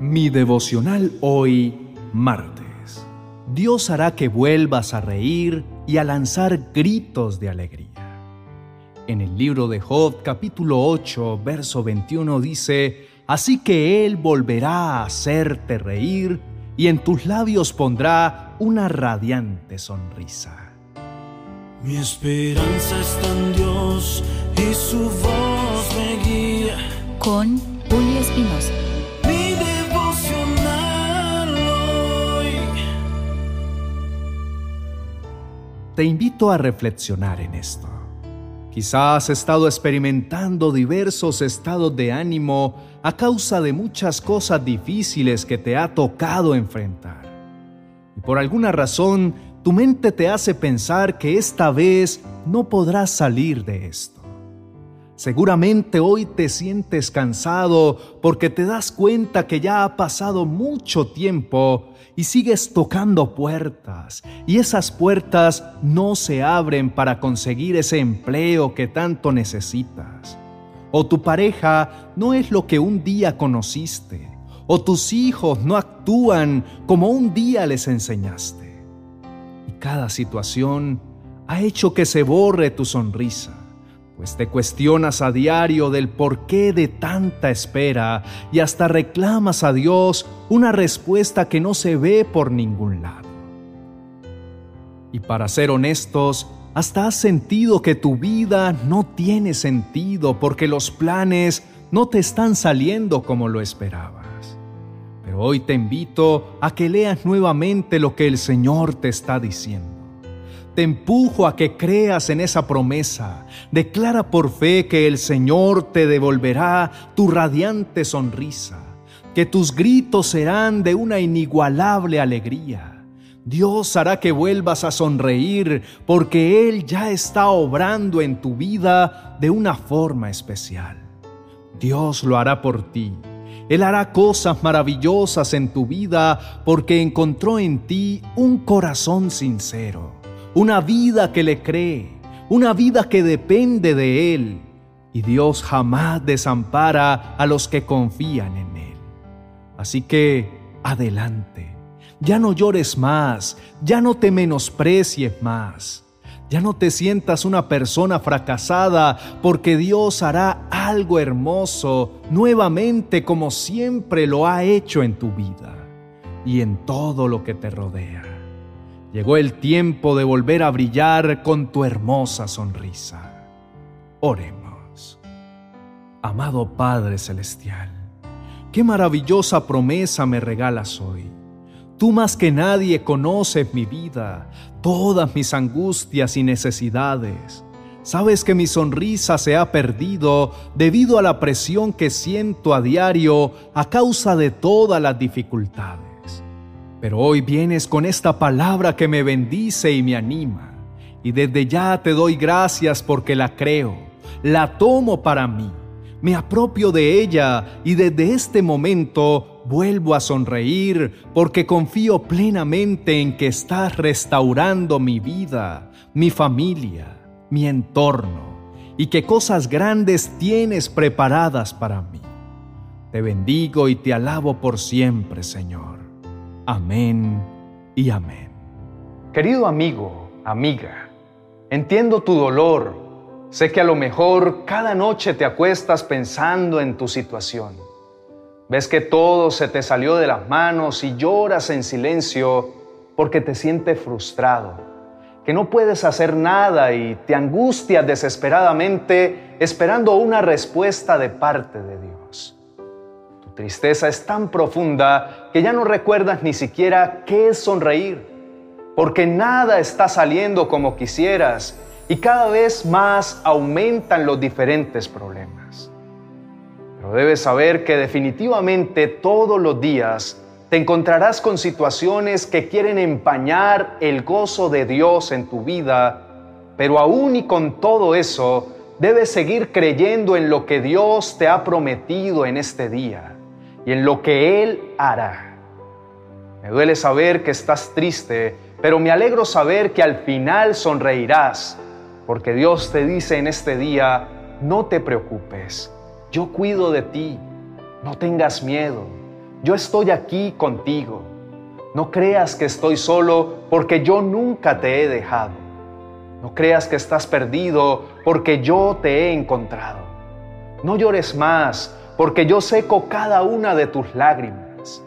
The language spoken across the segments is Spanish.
Mi devocional hoy, martes. Dios hará que vuelvas a reír y a lanzar gritos de alegría. En el libro de Job capítulo 8, verso 21 dice, Así que Él volverá a hacerte reír y en tus labios pondrá una radiante sonrisa. Mi esperanza está en Dios y su voz me guía. Con Julio Espinosa. Te invito a reflexionar en esto. Quizás has estado experimentando diversos estados de ánimo a causa de muchas cosas difíciles que te ha tocado enfrentar. Y por alguna razón, tu mente te hace pensar que esta vez no podrás salir de esto. Seguramente hoy te sientes cansado porque te das cuenta que ya ha pasado mucho tiempo y sigues tocando puertas y esas puertas no se abren para conseguir ese empleo que tanto necesitas. O tu pareja no es lo que un día conociste, o tus hijos no actúan como un día les enseñaste. Y cada situación ha hecho que se borre tu sonrisa pues te cuestionas a diario del porqué de tanta espera y hasta reclamas a Dios una respuesta que no se ve por ningún lado. Y para ser honestos, hasta has sentido que tu vida no tiene sentido porque los planes no te están saliendo como lo esperabas. Pero hoy te invito a que leas nuevamente lo que el Señor te está diciendo. Te empujo a que creas en esa promesa. Declara por fe que el Señor te devolverá tu radiante sonrisa, que tus gritos serán de una inigualable alegría. Dios hará que vuelvas a sonreír porque Él ya está obrando en tu vida de una forma especial. Dios lo hará por ti. Él hará cosas maravillosas en tu vida porque encontró en ti un corazón sincero una vida que le cree, una vida que depende de Él. Y Dios jamás desampara a los que confían en Él. Así que, adelante, ya no llores más, ya no te menosprecies más. Ya no te sientas una persona fracasada porque Dios hará algo hermoso nuevamente como siempre lo ha hecho en tu vida y en todo lo que te rodea. Llegó el tiempo de volver a brillar con tu hermosa sonrisa. Oremos. Amado Padre Celestial, qué maravillosa promesa me regalas hoy. Tú más que nadie conoces mi vida, todas mis angustias y necesidades. Sabes que mi sonrisa se ha perdido debido a la presión que siento a diario a causa de todas las dificultades. Pero hoy vienes con esta palabra que me bendice y me anima. Y desde ya te doy gracias porque la creo, la tomo para mí, me apropio de ella y desde este momento vuelvo a sonreír porque confío plenamente en que estás restaurando mi vida, mi familia, mi entorno y que cosas grandes tienes preparadas para mí. Te bendigo y te alabo por siempre, Señor. Amén y amén. Querido amigo, amiga, entiendo tu dolor. Sé que a lo mejor cada noche te acuestas pensando en tu situación. Ves que todo se te salió de las manos y lloras en silencio porque te sientes frustrado, que no puedes hacer nada y te angustias desesperadamente esperando una respuesta de parte de Dios tristeza es tan profunda que ya no recuerdas ni siquiera qué es sonreír, porque nada está saliendo como quisieras y cada vez más aumentan los diferentes problemas. Pero debes saber que definitivamente todos los días te encontrarás con situaciones que quieren empañar el gozo de Dios en tu vida, pero aún y con todo eso, debes seguir creyendo en lo que Dios te ha prometido en este día y en lo que Él hará. Me duele saber que estás triste, pero me alegro saber que al final sonreirás, porque Dios te dice en este día, no te preocupes, yo cuido de ti, no tengas miedo, yo estoy aquí contigo. No creas que estoy solo porque yo nunca te he dejado. No creas que estás perdido porque yo te he encontrado. No llores más porque yo seco cada una de tus lágrimas.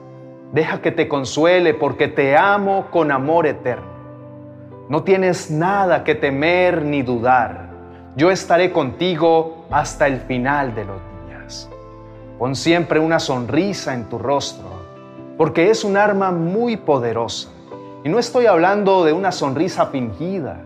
Deja que te consuele porque te amo con amor eterno. No tienes nada que temer ni dudar. Yo estaré contigo hasta el final de los días. Pon siempre una sonrisa en tu rostro, porque es un arma muy poderosa. Y no estoy hablando de una sonrisa fingida,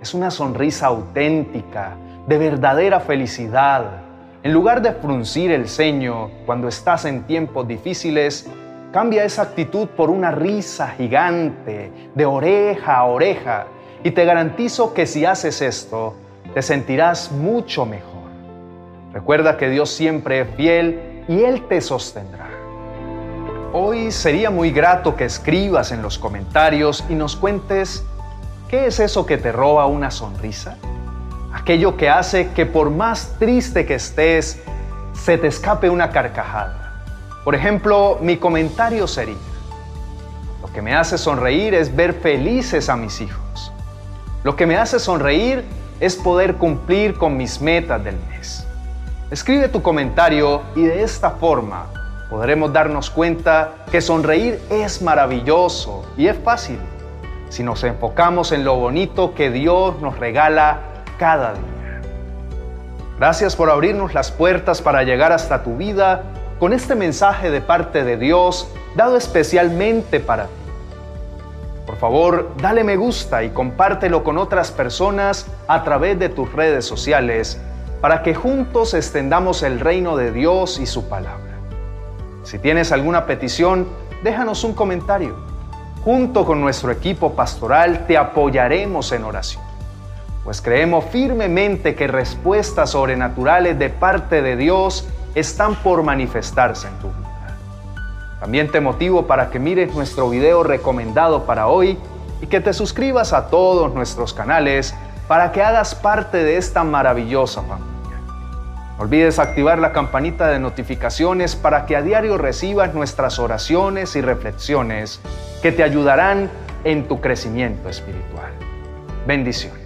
es una sonrisa auténtica, de verdadera felicidad. En lugar de fruncir el ceño cuando estás en tiempos difíciles, cambia esa actitud por una risa gigante, de oreja a oreja, y te garantizo que si haces esto, te sentirás mucho mejor. Recuerda que Dios siempre es fiel y Él te sostendrá. Hoy sería muy grato que escribas en los comentarios y nos cuentes qué es eso que te roba una sonrisa. Aquello que hace que por más triste que estés, se te escape una carcajada. Por ejemplo, mi comentario sería, lo que me hace sonreír es ver felices a mis hijos. Lo que me hace sonreír es poder cumplir con mis metas del mes. Escribe tu comentario y de esta forma podremos darnos cuenta que sonreír es maravilloso y es fácil si nos enfocamos en lo bonito que Dios nos regala cada día. Gracias por abrirnos las puertas para llegar hasta tu vida con este mensaje de parte de Dios dado especialmente para ti. Por favor, dale me gusta y compártelo con otras personas a través de tus redes sociales para que juntos extendamos el reino de Dios y su palabra. Si tienes alguna petición, déjanos un comentario. Junto con nuestro equipo pastoral te apoyaremos en oración, pues creemos firmemente que respuestas sobrenaturales de parte de Dios están por manifestarse en tu vida. También te motivo para que mires nuestro video recomendado para hoy y que te suscribas a todos nuestros canales para que hagas parte de esta maravillosa familia. No olvides activar la campanita de notificaciones para que a diario recibas nuestras oraciones y reflexiones que te ayudarán en tu crecimiento espiritual. Bendiciones.